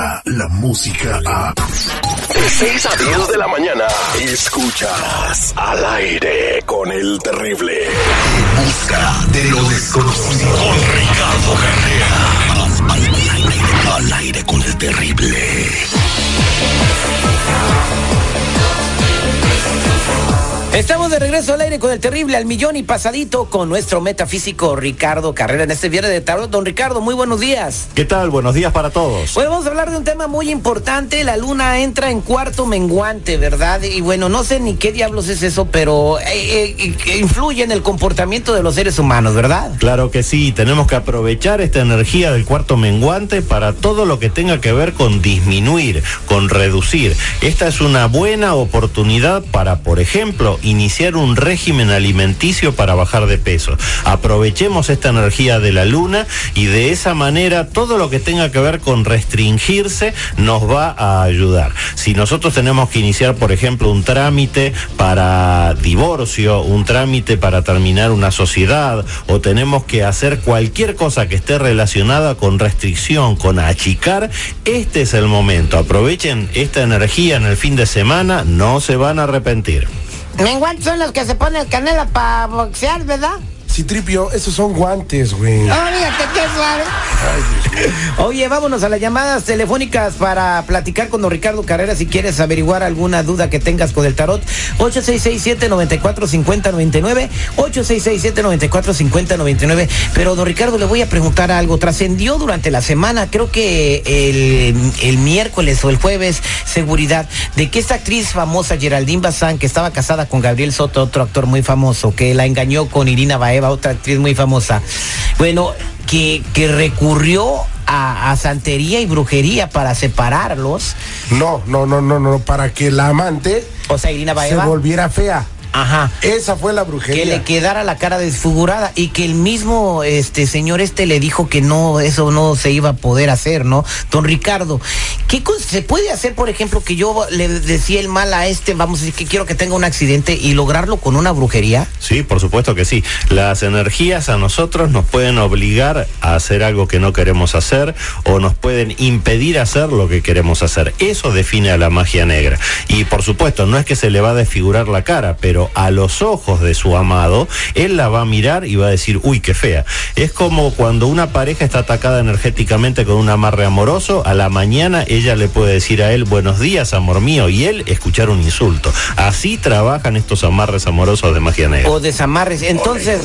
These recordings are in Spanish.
llega la música a... De 6 a 10 de la mañana, escuchas al aire con el terrible. En busca de lo desconocido. Con Ricardo Carrera. Al, al aire con el terrible. Estamos de regreso al aire con el terrible al millón y pasadito con nuestro metafísico Ricardo Carrera en este viernes de tarot. Don Ricardo, muy buenos días. ¿Qué tal? Buenos días para todos. Hoy vamos a hablar de un tema muy importante. La luna entra en cuarto menguante, ¿verdad? Y bueno, no sé ni qué diablos es eso, pero eh, eh, influye en el comportamiento de los seres humanos, ¿verdad? Claro que sí, tenemos que aprovechar esta energía del cuarto menguante para todo lo que tenga que ver con disminuir, con reducir. Esta es una buena oportunidad para, por ejemplo, iniciar un régimen alimenticio para bajar de peso. Aprovechemos esta energía de la luna y de esa manera todo lo que tenga que ver con restringirse nos va a ayudar. Si nosotros tenemos que iniciar, por ejemplo, un trámite para divorcio, un trámite para terminar una sociedad o tenemos que hacer cualquier cosa que esté relacionada con restricción, con achicar, este es el momento. Aprovechen esta energía en el fin de semana, no se van a arrepentir. Menguantes son los que se ponen canela para boxear, ¿verdad? Citripio, esos son guantes, güey. Oh, fíjate qué suave. Oye, vámonos a las llamadas telefónicas para platicar con don Ricardo Carrera si quieres averiguar alguna duda que tengas con el tarot. 8667-945099. 8667-945099. Pero don Ricardo, le voy a preguntar algo. Trascendió durante la semana, creo que el, el miércoles o el jueves, seguridad, de que esta actriz famosa, Geraldine Bazán, que estaba casada con Gabriel Soto, otro actor muy famoso, que la engañó con Irina Baeva, otra actriz muy famosa. Bueno, que, que recurrió a, a, santería y brujería para separarlos. No, no, no, no, no, para que la amante o sea, Irina se Baeva, volviera fea. Ajá, Esa fue la brujería. que le quedara la cara desfigurada y que el mismo este señor este le dijo que no, eso no se iba a poder hacer, ¿no? Don Ricardo, ¿qué cosa se puede hacer, por ejemplo, que yo le decía el mal a este, vamos a decir que quiero que tenga un accidente y lograrlo con una brujería? Sí, por supuesto que sí. Las energías a nosotros nos pueden obligar a hacer algo que no queremos hacer o nos pueden impedir hacer lo que queremos hacer. Eso define a la magia negra. Y por supuesto, no es que se le va a desfigurar la cara, pero a los ojos de su amado, él la va a mirar y va a decir, uy, qué fea. Es como cuando una pareja está atacada energéticamente con un amarre amoroso, a la mañana ella le puede decir a él, buenos días, amor mío, y él escuchar un insulto. Así trabajan estos amarres amorosos de magia negra. O desamarres. Entonces,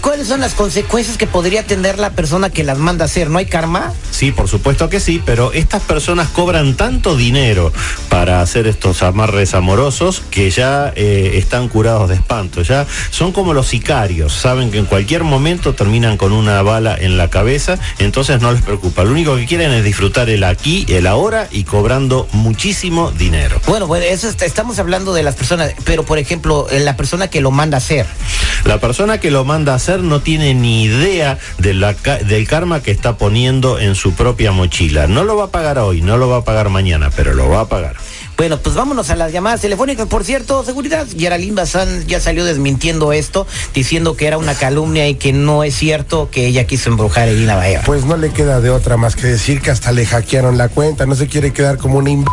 ¿cuáles son las consecuencias que podría tener la persona que las manda a hacer? ¿No hay karma? Sí, por supuesto que sí, pero estas personas cobran tanto dinero para hacer estos amarres amorosos que ya eh, están curados de espanto, ya son como los sicarios, saben que en cualquier momento terminan con una bala en la cabeza, entonces no les preocupa, lo único que quieren es disfrutar el aquí, el ahora y cobrando muchísimo dinero. Bueno, bueno, eso está- estamos hablando de las personas, pero por ejemplo, eh, la persona que lo manda a hacer. La persona que lo manda a hacer no tiene ni idea de la del karma que está poniendo en su propia mochila. No lo va a pagar hoy, no lo va a pagar mañana, pero lo va a pagar. Bueno, pues vámonos a las llamadas telefónicas. Por cierto, seguridad, Geraldine Bazán ya salió desmintiendo esto, diciendo que era una calumnia y que no es cierto que ella quiso embrujar a Irina Baeva. Pues no le queda de otra más que decir que hasta le hackearon la cuenta. No se quiere quedar como una imb...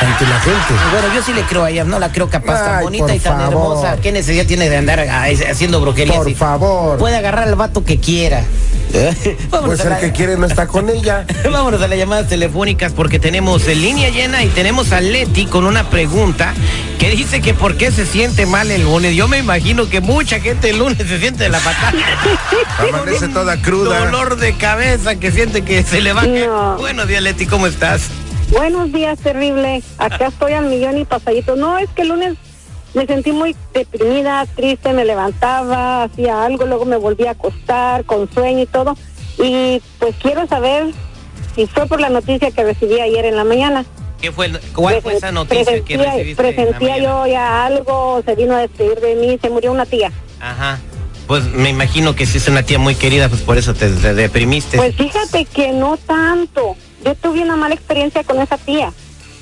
ante la gente. Bueno, yo sí le creo a ella, no la creo capaz tan bonita y tan favor. hermosa. ¿Qué necesidad tiene de andar haciendo brujería? Por favor. Puede agarrar al vato que quiera. Pues el la- que quiere no está con ella. Vámonos a las llamadas telefónicas porque tenemos en línea llena y tenemos a Leti con una pregunta que dice que por qué se siente mal el lunes. Yo me imagino que mucha gente el lunes se siente de la patada. Amanece toda cruda. Dolor de cabeza que siente que se le va. No. Buenos días, Leti, ¿cómo estás? Buenos días, terrible. Acá estoy al millón y pasadito. No, es que el lunes me sentí muy deprimida, triste, me levantaba, hacía algo, luego me volví a acostar con sueño y todo. Y pues quiero saber si fue por la noticia que recibí ayer en la mañana. ¿Qué fue, ¿Cuál fue esa noticia que Presentía- recibiste? en la yo ya algo, se vino a despedir de mí, se murió una tía. Ajá. Pues me imagino que si es una tía muy querida, pues por eso te, te deprimiste. Pues fíjate que no tanto. Yo tuve una mala experiencia con esa tía.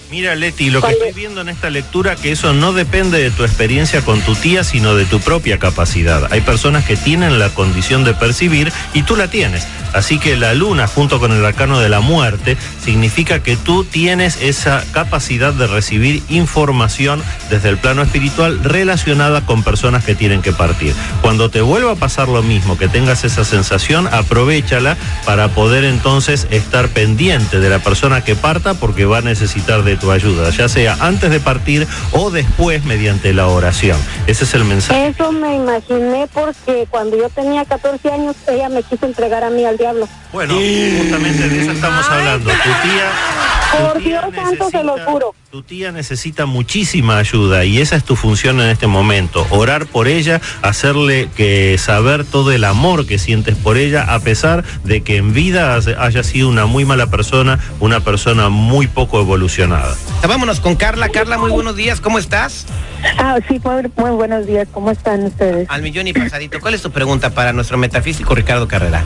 Mira, Leti, lo que estoy viendo en esta lectura que eso no depende de tu experiencia con tu tía, sino de tu propia capacidad. Hay personas que tienen la condición de percibir y tú la tienes. Así que la luna, junto con el arcano de la muerte, significa que tú tienes esa capacidad de recibir información desde el plano espiritual relacionada con personas que tienen que partir. Cuando te vuelva a pasar lo mismo, que tengas esa sensación, aprovechala para poder entonces estar pendiente de la persona que parta porque va a necesitar de tu ayuda, ya sea antes de partir o después mediante la oración. Ese es el mensaje. Eso me imaginé porque cuando yo tenía 14 años, ella me quiso entregar a mí al diablo. Bueno, justamente de eso estamos hablando. Tu tía. Tu Por tía Dios santo, se lo necesita- juro. Tu tía necesita muchísima ayuda y esa es tu función en este momento. Orar por ella, hacerle que saber todo el amor que sientes por ella, a pesar de que en vida haya sido una muy mala persona, una persona muy poco evolucionada. Vámonos con Carla. Carla, muy buenos días. ¿Cómo estás? Ah, sí, muy, muy buenos días. ¿Cómo están ustedes? Al millón y pasadito. ¿Cuál es tu pregunta para nuestro metafísico Ricardo Carrera?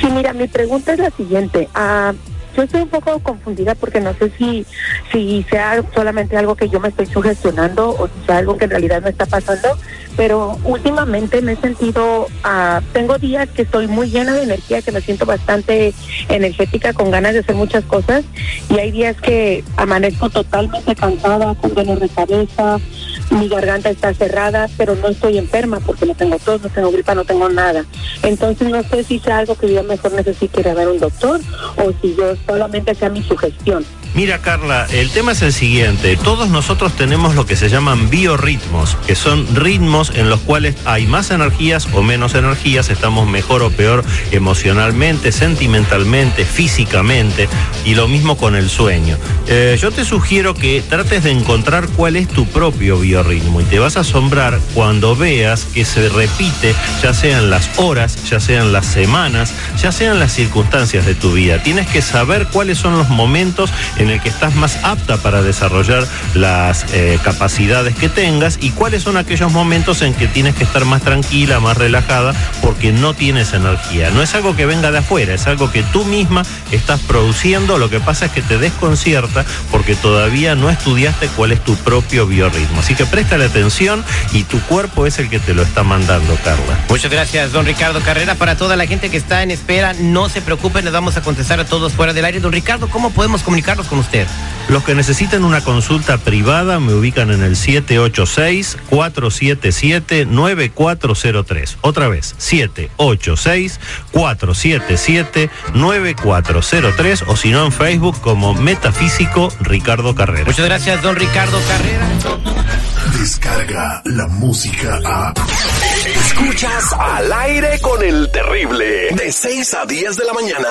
Sí, mira, mi pregunta es la siguiente. Ah, estoy un poco confundida porque no sé si, si sea solamente algo que yo me estoy sugestionando o si sea algo que en realidad me está pasando, pero últimamente me he sentido, ah, tengo días que estoy muy llena de energía, que me siento bastante energética, con ganas de hacer muchas cosas, y hay días que amanezco totalmente cansada, con dolor de cabeza, mi garganta está cerrada, pero no estoy enferma porque no tengo tos, no tengo gripa, no tengo nada. Entonces no sé si sea algo que yo mejor necesite ir a ver un doctor o si yo solamente sea mi sugestión. Mira, Carla, el tema es el siguiente. Todos nosotros tenemos lo que se llaman biorritmos, que son ritmos en los cuales hay más energías o menos energías, estamos mejor o peor emocionalmente, sentimentalmente, físicamente, y lo mismo con el sueño. Eh, yo te sugiero que trates de encontrar cuál es tu propio biorritmo y te vas a asombrar cuando veas que se repite, ya sean las horas, ya sean las semanas, ya sean las circunstancias de tu vida. Tienes que saber cuáles son los momentos en el que estás más apta para desarrollar las eh, capacidades que tengas y cuáles son aquellos momentos en que tienes que estar más tranquila, más relajada, porque no tienes energía. No es algo que venga de afuera, es algo que tú misma estás produciendo. Lo que pasa es que te desconcierta porque todavía no estudiaste cuál es tu propio biorritmo. Así que préstale atención y tu cuerpo es el que te lo está mandando, Carla. Muchas gracias, don Ricardo Carrera. Para toda la gente que está en espera, no se preocupen, les vamos a contestar a todos fuera del aire. Don Ricardo, ¿cómo podemos comunicarnos con usted? Los que necesiten una consulta privada me ubican en el 786-477-9403. Otra vez, 786-477-9403 o si no en Facebook como Metafísico Ricardo Carrera. Muchas gracias, don Ricardo Carrera. Descarga la música a. Escuchas al aire con el terrible. De 6 a 10 de la mañana.